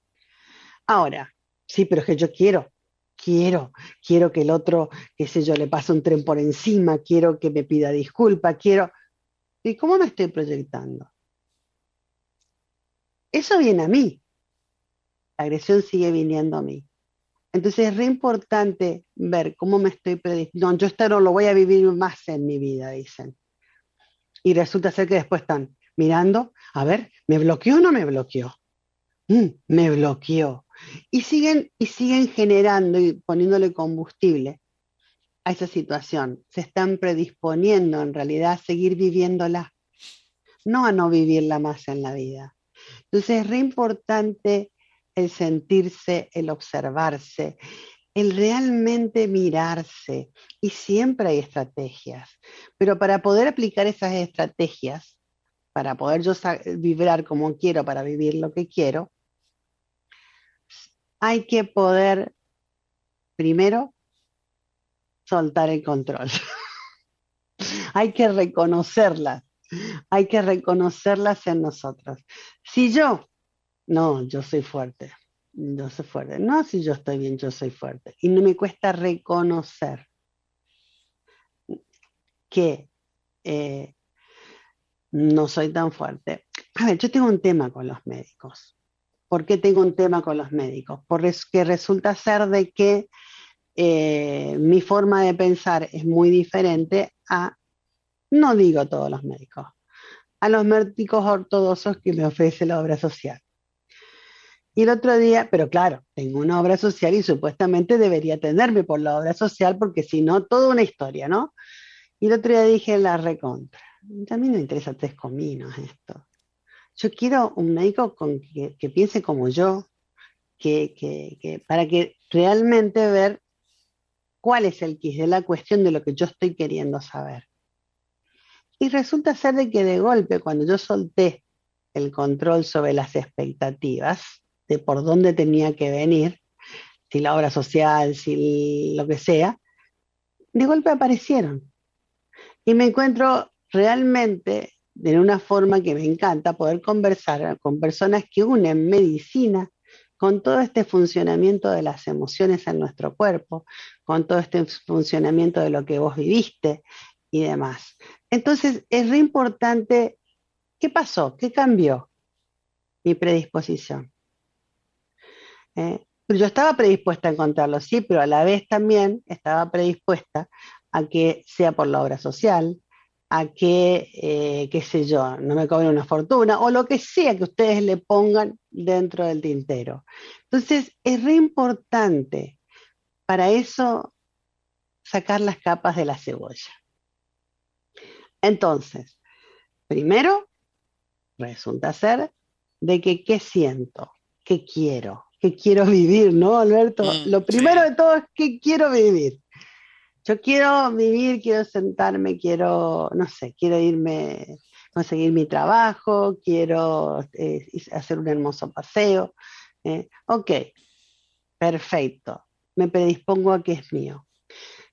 Ahora, sí, pero es que yo quiero, quiero, quiero que el otro, qué sé yo, le pase un tren por encima, quiero que me pida disculpa, quiero. ¿Y cómo me estoy proyectando? Eso viene a mí, la agresión sigue viniendo a mí. Entonces es re importante ver cómo me estoy predisponiendo. yo esto no lo voy a vivir más en mi vida, dicen. Y resulta ser que después están mirando, a ver, ¿me bloqueó o no me bloqueó? Mm, me bloqueó. Y siguen, y siguen generando y poniéndole combustible a esa situación. Se están predisponiendo en realidad a seguir viviéndola, no a no vivirla más en la vida. Entonces es re importante el sentirse, el observarse, el realmente mirarse. Y siempre hay estrategias. Pero para poder aplicar esas estrategias, para poder yo vibrar como quiero, para vivir lo que quiero, hay que poder, primero, soltar el control. hay que reconocerlas. Hay que reconocerlas en nosotros. Si yo no, yo soy fuerte. Yo soy fuerte. No, si yo estoy bien, yo soy fuerte. Y no me cuesta reconocer que eh, no soy tan fuerte. A ver, yo tengo un tema con los médicos. ¿Por qué tengo un tema con los médicos? Porque resulta ser de que eh, mi forma de pensar es muy diferente a, no digo todos los médicos, a los médicos ortodoxos que me ofrece la obra social. Y el otro día, pero claro, tengo una obra social y supuestamente debería tenerme por la obra social porque si no, toda una historia, ¿no? Y el otro día dije la recontra. A mí no me interesa tres cominos esto. Yo quiero un médico con que, piense como yo, que, que, para que realmente ver cuál es el quid de la cuestión de lo que yo estoy queriendo saber. Y resulta ser de que de golpe, cuando yo solté el control sobre las expectativas, de por dónde tenía que venir, si la obra social, si lo que sea, de golpe aparecieron. Y me encuentro realmente de una forma que me encanta poder conversar con personas que unen medicina con todo este funcionamiento de las emociones en nuestro cuerpo, con todo este funcionamiento de lo que vos viviste y demás. Entonces, es re importante, ¿qué pasó? ¿Qué cambió? Mi predisposición. ¿Eh? yo estaba predispuesta a encontrarlo, sí, pero a la vez también estaba predispuesta a que sea por la obra social, a que, eh, qué sé yo, no me cobren una fortuna o lo que sea que ustedes le pongan dentro del tintero. Entonces, es re importante para eso sacar las capas de la cebolla. Entonces, primero, resulta ser de que qué siento, qué quiero, qué quiero vivir, ¿no, Alberto? Mm, Lo primero sí. de todo es qué quiero vivir. Yo quiero vivir, quiero sentarme, quiero, no sé, quiero irme, conseguir mi trabajo, quiero eh, hacer un hermoso paseo. eh, ok, perfecto, me predispongo a que es mío.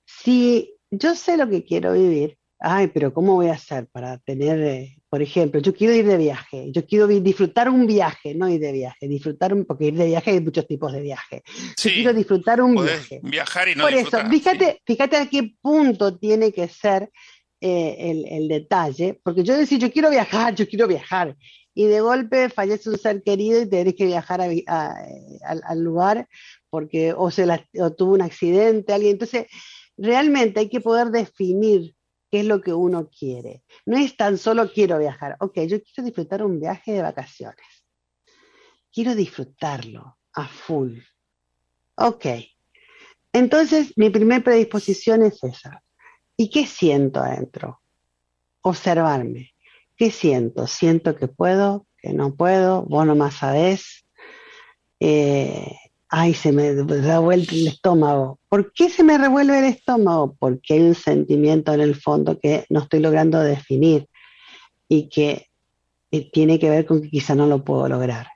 Si yo sé lo que quiero vivir, ay, pero ¿cómo voy a hacer para tener, eh, por ejemplo, yo quiero ir de viaje, yo quiero disfrutar un viaje, no ir de viaje, disfrutar un, porque ir de viaje hay muchos tipos de viaje. Yo Sí, quiero disfrutar un viaje. viajar y no Por eso, disfrutar. fíjate, fíjate a qué punto tiene que ser eh, el, el detalle, porque yo decía, yo quiero viajar, yo quiero viajar, y de golpe fallece un ser querido y tenés que viajar a vi- a- eh, al, al lugar porque o, se la- o tuvo un accidente, alguien. Entonces, realmente hay que poder definir qué es lo que uno quiere. No es tan solo quiero viajar, ok, yo quiero disfrutar un viaje de vacaciones, quiero disfrutarlo a full. Ok, entonces, mi primer predisposición es esa. ¿Y qué siento adentro? Observarme. ¿Qué siento? Siento que puedo, que no puedo, vos no más sabés. Eh, ay, se me revuelve el estómago. ¿Por qué se me revuelve el estómago? Porque hay un sentimiento en el fondo que no estoy logrando definir y que tiene que ver con que quizá no lo puedo lograr.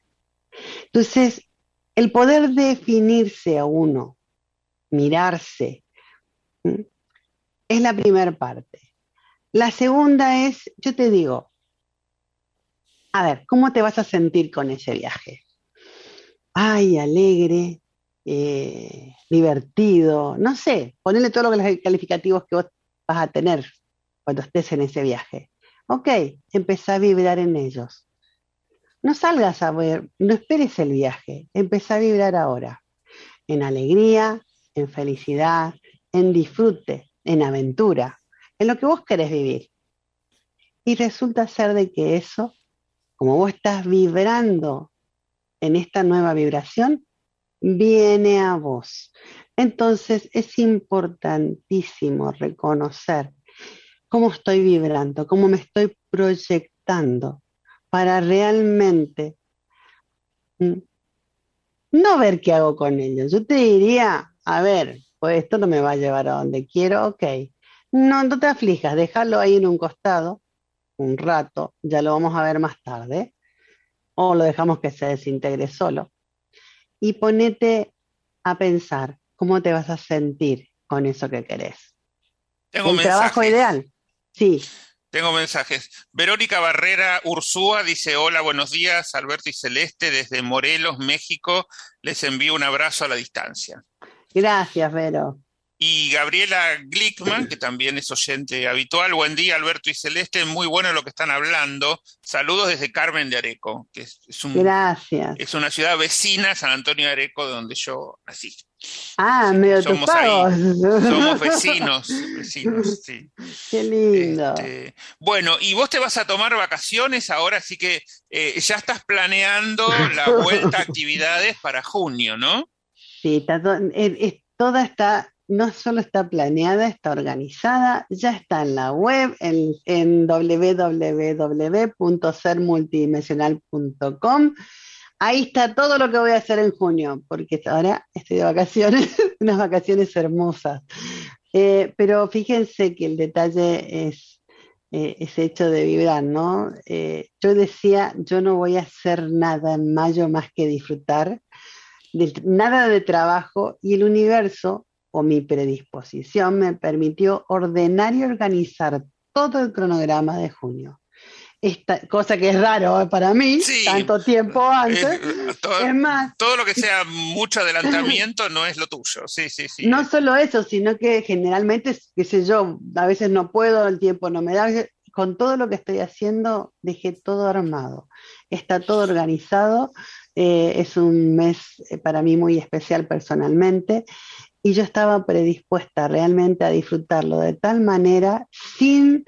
Entonces, el poder definirse a uno mirarse. Es la primera parte. La segunda es, yo te digo, a ver, ¿cómo te vas a sentir con ese viaje? Ay, alegre, eh, divertido, no sé, ponele todos los calificativos que vos vas a tener cuando estés en ese viaje. Ok, empezá a vibrar en ellos. No salgas a ver, no esperes el viaje, empezá a vibrar ahora, en alegría, en felicidad, en disfrute, en aventura, en lo que vos querés vivir. Y resulta ser de que eso, como vos estás vibrando en esta nueva vibración, viene a vos. Entonces es importantísimo reconocer cómo estoy vibrando, cómo me estoy proyectando para realmente mm, no ver qué hago con ellos. Yo te diría, a ver, pues esto no me va a llevar a donde quiero, ok. No, no te aflijas, déjalo ahí en un costado, un rato, ya lo vamos a ver más tarde, o lo dejamos que se desintegre solo. Y ponete a pensar cómo te vas a sentir con eso que querés. Tengo El trabajo mensajes. ideal, sí. Tengo mensajes. Verónica Barrera Ursúa dice, hola, buenos días, Alberto y Celeste, desde Morelos, México. Les envío un abrazo a la distancia. Gracias, Vero. Y Gabriela Glickman, que también es oyente habitual. Buen día, Alberto y Celeste. Muy bueno lo que están hablando. Saludos desde Carmen de Areco, que es, es un- Gracias. es una ciudad vecina, San Antonio de Areco, de donde yo nací. Ah, medio somos tupados. Somos vecinos, vecinos, sí. Qué lindo. Este, bueno, y vos te vas a tomar vacaciones ahora, así que eh, ya estás planeando la vuelta a actividades para junio, ¿no? Sí, está to- es- toda está, no solo está planeada, está organizada, ya está en la web, en, en www.sermultidimensional.com. Ahí está todo lo que voy a hacer en junio, porque ahora estoy de vacaciones, unas vacaciones hermosas. Eh, pero fíjense que el detalle es eh, ese hecho de vibrar, ¿no? Eh, yo decía, yo no voy a hacer nada en mayo más que disfrutar, de- nada de trabajo, y el universo o mi predisposición me permitió ordenar y organizar todo el cronograma de junio. Esta cosa que es raro ¿eh? para mí, Sí. tanto tiempo antes. Eh, todo, Es más, todo lo que sea mucho adelantamiento no es lo tuyo, sí, sí, sí. No solo eso, sino que generalmente, qué sé yo, a veces no puedo, el tiempo no me da. Con todo lo que estoy haciendo, dejé todo armado. Está todo organizado. eh, es un mes eh, para mí muy especial personalmente. Y yo estaba predispuesta realmente a disfrutarlo de tal manera, sin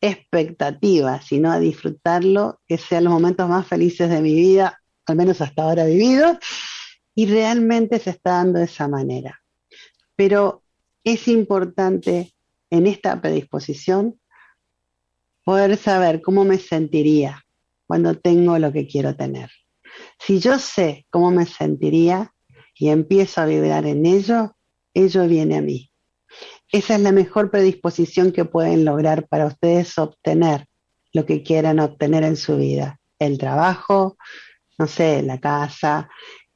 expectativa, sino a disfrutarlo, que sean los momentos más felices de mi vida, al menos hasta ahora vividos, y realmente se está dando de esa manera. Pero es importante en esta predisposición poder saber cómo me sentiría cuando tengo lo que quiero tener. Si yo sé cómo me sentiría y empiezo a vibrar en ello, ello viene a mí. Esa es la mejor predisposición que pueden lograr para ustedes obtener lo que quieran obtener en su vida. El trabajo, no sé, la casa,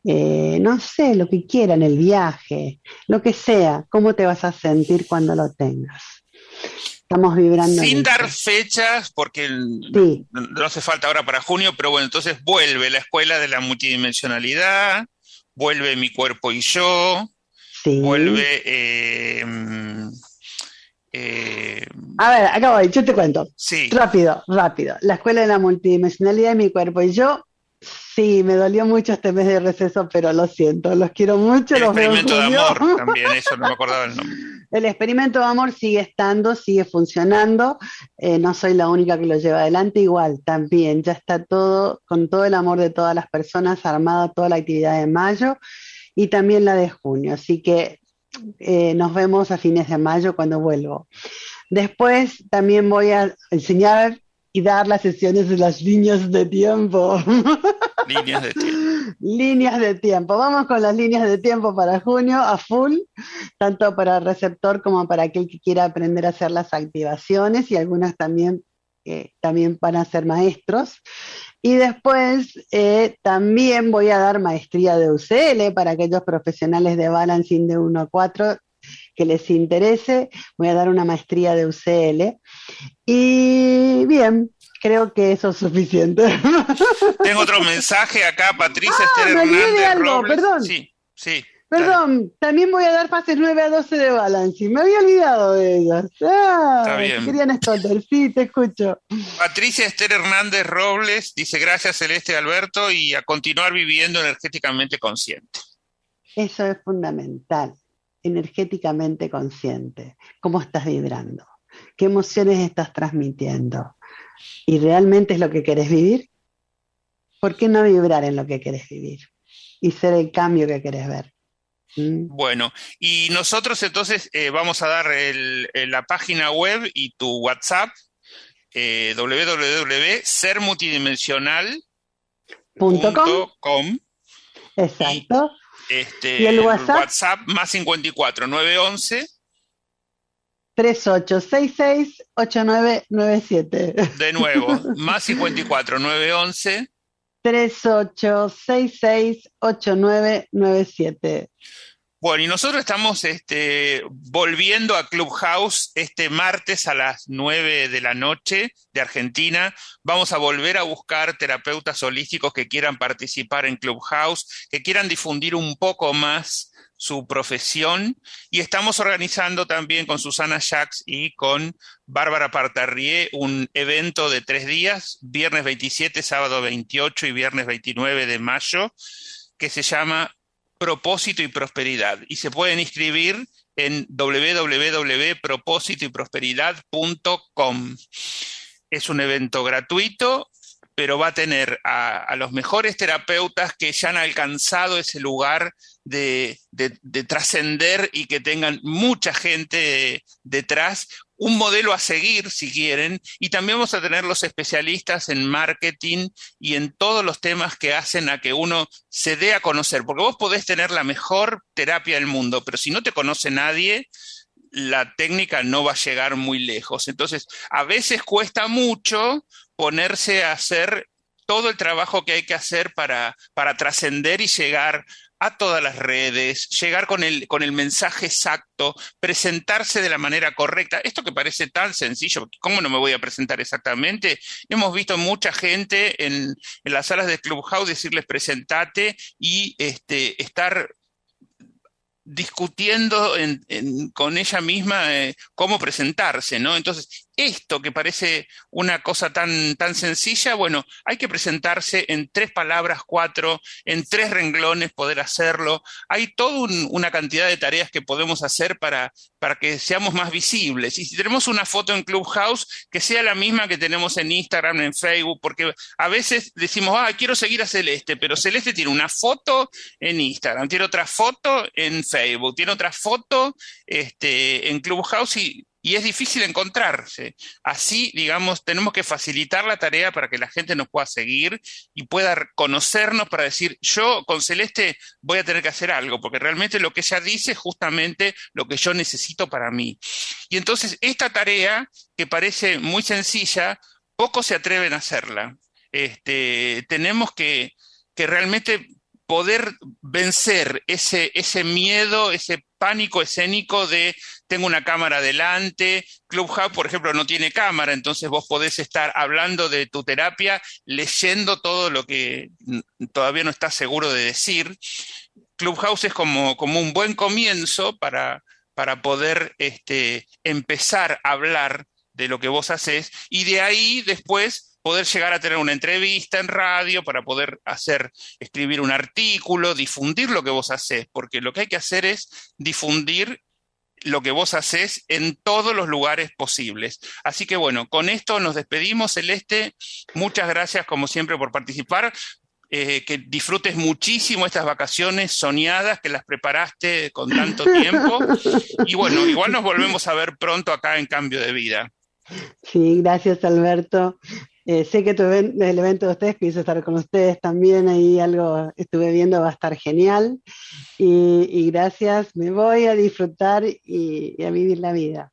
eh, no sé, lo que quieran, el viaje, lo que sea, cómo te vas a sentir cuando lo tengas. Estamos vibrando. Sin dar fechas, porque no hace falta ahora para junio, pero bueno, entonces vuelve la escuela de la multidimensionalidad, vuelve mi cuerpo y yo, vuelve... Eh, eh, a ver, acabo de, yo te cuento. Sí. Rápido, rápido. La escuela de la multidimensionalidad de mi cuerpo y yo Sí, me dolió mucho este mes de receso, pero lo siento, los quiero mucho. El experimento de amor también, eso no me acordaba el nombre. El experimento de amor sigue estando, sigue funcionando. Eh, no soy la única que lo lleva adelante, igual también. Ya está todo, con todo el amor de todas las personas, armada toda la actividad de mayo y también la de junio. Así que eh, nos vemos a fines de mayo cuando vuelvo. Después también voy a enseñar y dar las sesiones de las líneas de tiempo. Líneas de tiempo. líneas de tiempo. Vamos con las líneas de tiempo para junio a full, tanto para el receptor como para aquel que quiera aprender a hacer las activaciones y algunas también, eh, también van a ser maestros. Y después eh, también voy a dar maestría de UCL para aquellos profesionales de balancing de 1 a 4 que les interese. Voy a dar una maestría de UCL. Y bien, creo que eso es suficiente. Tengo otro mensaje acá, Patricia ah, Esther Hernández Perdón. Sí, sí. Perdón, también voy a dar fases 9 a 12 de balance. Me había olvidado de ellas. Ah, Está bien. Querían sí, te escucho. Patricia Esther Hernández Robles dice gracias Celeste Alberto y a continuar viviendo energéticamente consciente. Eso es fundamental energéticamente consciente, cómo estás vibrando, qué emociones estás transmitiendo y realmente es lo que querés vivir. ¿Por qué no vibrar en lo que querés vivir y ser el cambio que querés ver? ¿Mm? Bueno, y nosotros entonces eh, vamos a dar la página web y tu WhatsApp, eh, www.sermultidimensional.com. Exacto. Este, ¿Y el WhatsApp? más 54 911 3866 8997. De nuevo, más 54 911 3866 8997. Bueno, y nosotros estamos este, volviendo a Clubhouse este martes a las 9 de la noche de Argentina. Vamos a volver a buscar terapeutas holísticos que quieran participar en Clubhouse, que quieran difundir un poco más su profesión. Y estamos organizando también con Susana Jacks y con Bárbara Partarrié un evento de tres días, viernes 27, sábado 28 y viernes 29 de mayo, que se llama propósito y prosperidad. Y se pueden inscribir en www.propósitoyprosperidad.com. Es un evento gratuito, pero va a tener a, los mejores terapeutas que ya han alcanzado ese lugar de, de trascender y que tengan mucha gente detrás. Un modelo a seguir, si quieren, y también vamos a tener los especialistas en marketing y en todos los temas que hacen a que uno se dé a conocer, porque vos podés tener la mejor terapia del mundo, pero si no te conoce nadie, la técnica no va a llegar muy lejos. Entonces, a veces cuesta mucho ponerse a hacer todo el trabajo que hay que hacer para, para trascender y llegar a todas las redes, llegar con el, con el mensaje exacto, presentarse de la manera correcta. Esto que parece tan sencillo, ¿cómo no me voy a presentar exactamente? Hemos visto mucha gente en, las salas de Clubhouse decirles presentate y este, estar discutiendo con ella misma eh, cómo presentarse, ¿no? Entonces, esto que parece una cosa tan, tan sencilla, bueno, hay que presentarse en tres palabras, cuatro, en tres renglones, poder hacerlo. Hay toda una cantidad de tareas que podemos hacer para, para que seamos más visibles. Y si tenemos una foto en Clubhouse, que sea la misma que tenemos en Instagram, en Facebook, porque a veces decimos, ah, quiero seguir a Celeste, pero Celeste tiene una foto en Instagram, tiene otra foto en Facebook, tiene otra foto este, en Clubhouse y y es difícil encontrarse. Así, digamos, tenemos que facilitar la tarea para que la gente nos pueda seguir y pueda conocernos para decir, yo con Celeste voy a tener que hacer algo, porque realmente lo que ella dice es justamente lo que yo necesito para mí. Y entonces, esta tarea, que parece muy sencilla, pocos se atreven a hacerla. Este, tenemos que, realmente poder vencer ese miedo, ese pánico escénico de tengo una cámara delante. Clubhouse, por ejemplo, no tiene cámara, entonces vos podés estar hablando de tu terapia, leyendo todo lo que todavía no estás seguro de decir. Clubhouse es como, como un buen comienzo para, para poder este, empezar a hablar de lo que vos haces y de ahí después poder llegar a tener una entrevista en radio, para poder hacer, escribir un artículo, difundir lo que vos haces, porque lo que hay que hacer es difundir lo que vos haces en todos los lugares posibles. Así que bueno, con esto nos despedimos, Celeste. Muchas gracias como siempre por participar. Eh, que disfrutes muchísimo estas vacaciones soñadas, que las preparaste con tanto tiempo. Y bueno, igual nos volvemos a ver pronto acá en Cambio de Vida. Sí, gracias Alberto. Eh, sé que tu el evento de ustedes, quise estar con ustedes también, ahí algo estuve viendo, va a estar genial. Y, gracias, me voy a disfrutar y, a vivir la vida.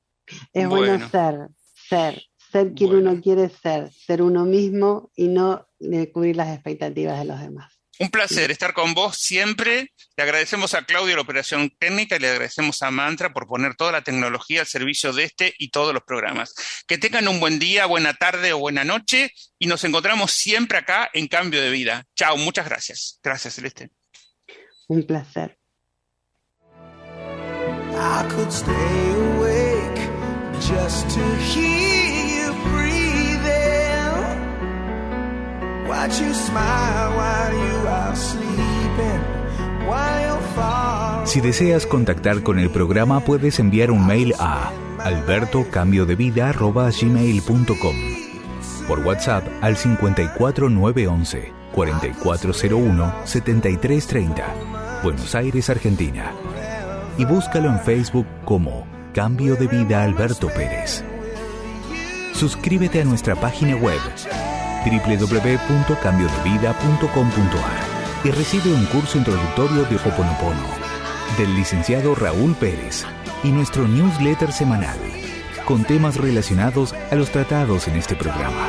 Es bueno, ser, ser, ser quien uno quiere ser, ser uno mismo y no cubrir las expectativas de los demás. Un placer estar con vos siempre. Le agradecemos a Claudio la operación técnica y le agradecemos a Mantra por poner toda la tecnología al servicio de este y todos los programas. Que tengan un buen día, buena tarde o buena noche y nos encontramos siempre acá en Cambio de Vida. Chao, muchas gracias. Gracias, Celeste. Un placer. Si deseas contactar con el programa puedes enviar un mail a albertocambiodevida.gmail.com Por WhatsApp al 54911 4401 7330 Buenos Aires, Argentina. Y búscalo en Facebook como Cambio de Vida Alberto Pérez. Suscríbete a nuestra página web www.cambiodevida.com.ar y recibe un curso introductorio de Hoponopono del licenciado Raúl Pérez y nuestro newsletter semanal con temas relacionados a los tratados en este programa.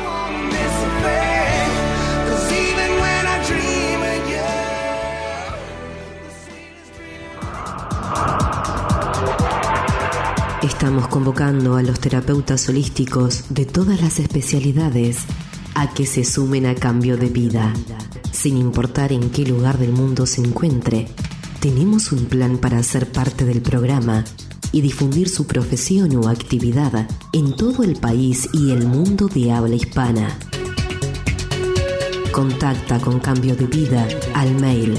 Estamos convocando a los terapeutas holísticos de todas las especialidades a que se sumen a cambio de vida. Sin importar en qué lugar del mundo se encuentre, tenemos un plan para ser parte del programa y difundir su profesión o actividad en todo el país y el mundo de habla hispana. Contacta con Cambio de Vida al mail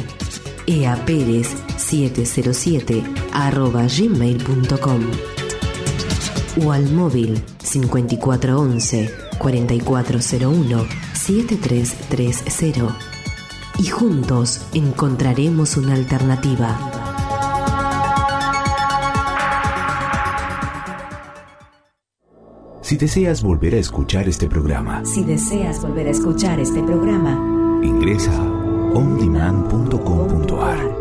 eaperez707 gmail.com o al móvil 5411 4401-7330 y juntos encontraremos una alternativa. Si deseas volver a escuchar este programa, si deseas volver a escuchar este programa, ingresa ondemand.com.ar